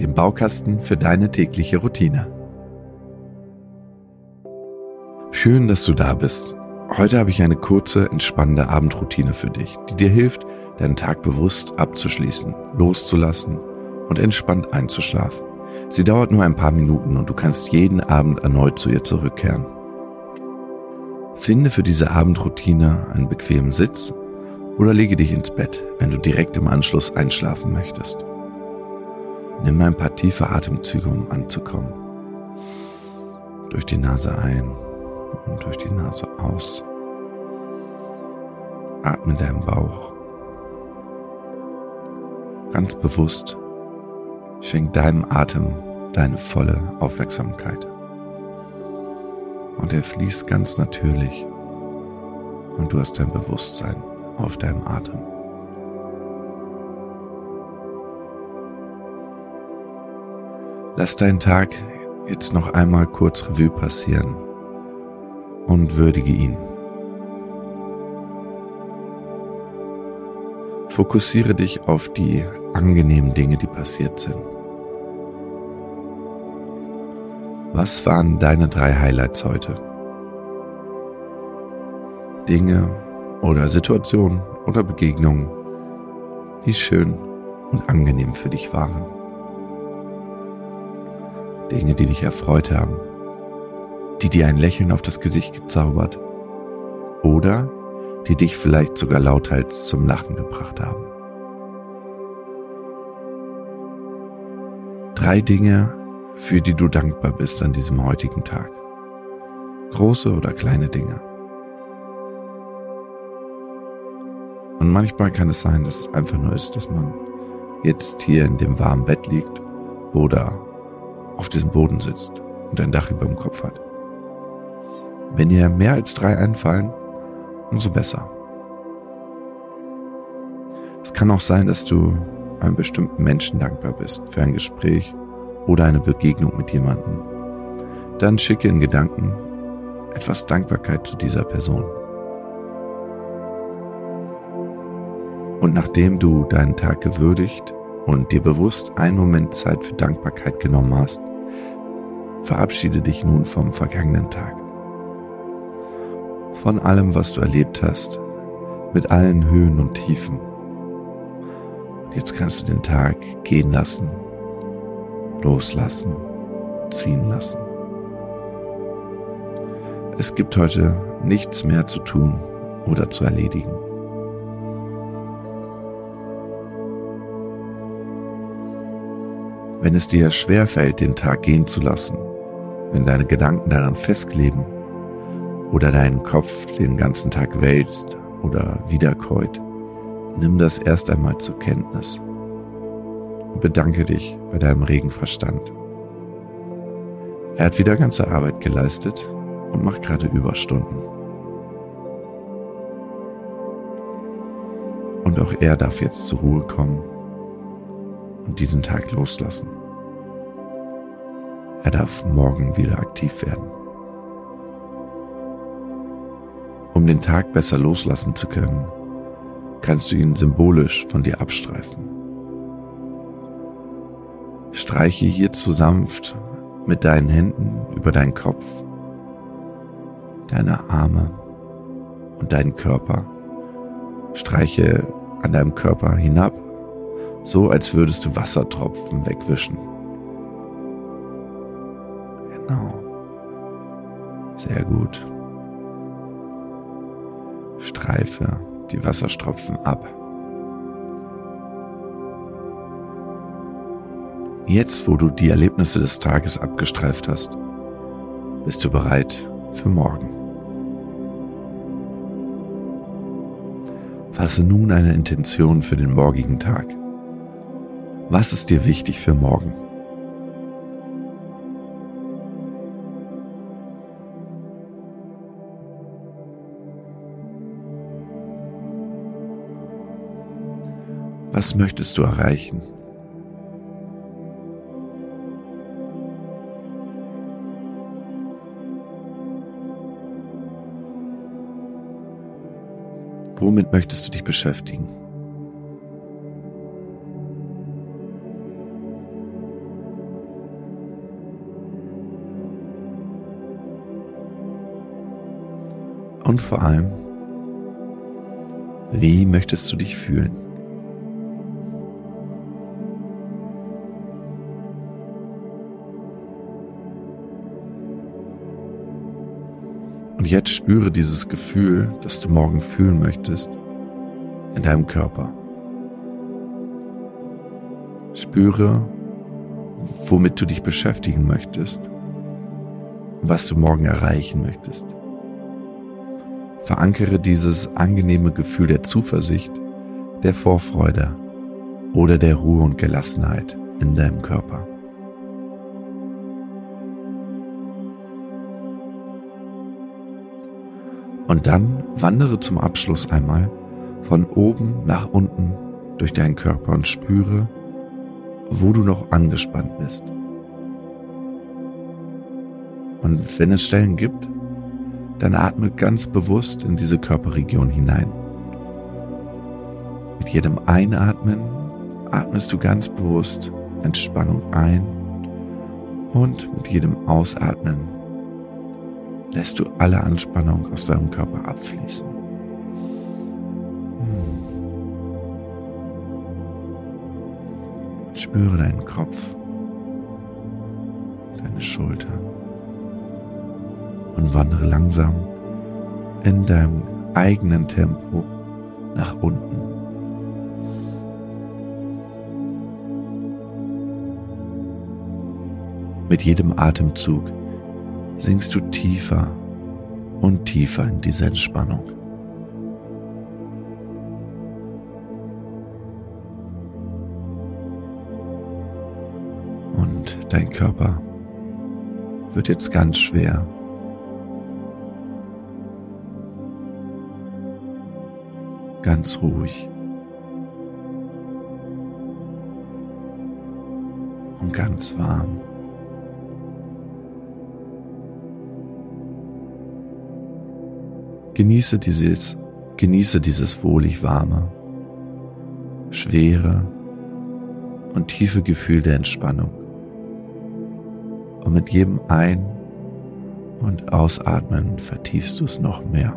dem Baukasten für deine tägliche Routine. Schön, dass du da bist. Heute habe ich eine kurze, entspannende Abendroutine für dich, die dir hilft, deinen Tag bewusst abzuschließen, loszulassen und entspannt einzuschlafen. Sie dauert nur ein paar Minuten und du kannst jeden Abend erneut zu ihr zurückkehren. Finde für diese Abendroutine einen bequemen Sitz oder lege dich ins Bett, wenn du direkt im Anschluss einschlafen möchtest. Nimm ein paar tiefe Atemzüge, um anzukommen. Durch die Nase ein und durch die Nase aus. Atme deinen Bauch. Ganz bewusst schenk deinem Atem deine volle Aufmerksamkeit. Und er fließt ganz natürlich und du hast dein Bewusstsein auf deinem Atem. Lass deinen Tag jetzt noch einmal kurz Revue passieren und würdige ihn. Fokussiere dich auf die angenehmen Dinge, die passiert sind. Was waren deine drei Highlights heute? Dinge oder Situationen oder Begegnungen, die schön und angenehm für dich waren. Dinge, die dich erfreut haben, die dir ein Lächeln auf das Gesicht gezaubert oder die dich vielleicht sogar lauthals zum Lachen gebracht haben. Drei Dinge, für die du dankbar bist an diesem heutigen Tag. Große oder kleine Dinge. Und manchmal kann es sein, dass es einfach nur ist, dass man jetzt hier in dem warmen Bett liegt oder auf dem Boden sitzt und ein Dach über dem Kopf hat. Wenn dir mehr als drei einfallen, umso besser. Es kann auch sein, dass du einem bestimmten Menschen dankbar bist für ein Gespräch oder eine Begegnung mit jemandem. Dann schicke in Gedanken etwas Dankbarkeit zu dieser Person. Und nachdem du deinen Tag gewürdigt und dir bewusst einen Moment Zeit für Dankbarkeit genommen hast, verabschiede dich nun vom vergangenen Tag. Von allem, was du erlebt hast, mit allen Höhen und Tiefen. Jetzt kannst du den Tag gehen lassen, loslassen, ziehen lassen. Es gibt heute nichts mehr zu tun oder zu erledigen. Wenn es dir schwer fällt, den Tag gehen zu lassen, wenn deine Gedanken daran festkleben oder deinen Kopf den ganzen Tag wälzt oder wiederkäut, nimm das erst einmal zur Kenntnis und bedanke dich bei deinem regen Verstand. Er hat wieder ganze Arbeit geleistet und macht gerade Überstunden. Und auch er darf jetzt zur Ruhe kommen und diesen Tag loslassen. Er darf morgen wieder aktiv werden. Um den Tag besser loslassen zu können, kannst du ihn symbolisch von dir abstreifen. Streiche hierzu sanft mit deinen Händen über deinen Kopf, deine Arme und deinen Körper. Streiche an deinem Körper hinab, so als würdest du Wassertropfen wegwischen. Genau. Sehr gut. Streife die Wasserstropfen ab. Jetzt, wo du die Erlebnisse des Tages abgestreift hast, bist du bereit für morgen. Fasse nun eine Intention für den morgigen Tag. Was ist dir wichtig für morgen? Was möchtest du erreichen? Womit möchtest du dich beschäftigen? Und vor allem, wie möchtest du dich fühlen? Und jetzt spüre dieses Gefühl, das du morgen fühlen möchtest, in deinem Körper. Spüre, womit du dich beschäftigen möchtest und was du morgen erreichen möchtest. Verankere dieses angenehme Gefühl der Zuversicht, der Vorfreude oder der Ruhe und Gelassenheit in deinem Körper. Und dann wandere zum Abschluss einmal von oben nach unten durch deinen Körper und spüre, wo du noch angespannt bist. Und wenn es Stellen gibt, dann atme ganz bewusst in diese Körperregion hinein. Mit jedem Einatmen atmest du ganz bewusst Entspannung ein und mit jedem Ausatmen lässt du alle Anspannung aus deinem Körper abfließen. Spüre deinen Kopf, deine Schulter und wandere langsam in deinem eigenen Tempo nach unten. Mit jedem Atemzug sinkst du tiefer und tiefer in diese Entspannung. Und dein Körper wird jetzt ganz schwer. Ganz ruhig. Und ganz warm. Genieße dieses, genieße dieses wohlig warme, schwere und tiefe Gefühl der Entspannung. Und mit jedem Ein- und Ausatmen vertiefst du es noch mehr.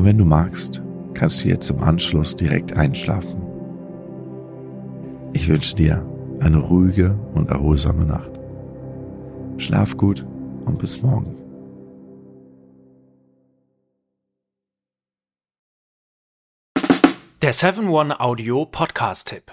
Und wenn du magst, kannst du jetzt im Anschluss direkt einschlafen. Ich wünsche dir eine ruhige und erholsame Nacht. Schlaf gut und bis morgen. Der 7-One Audio Podcast-Tipp.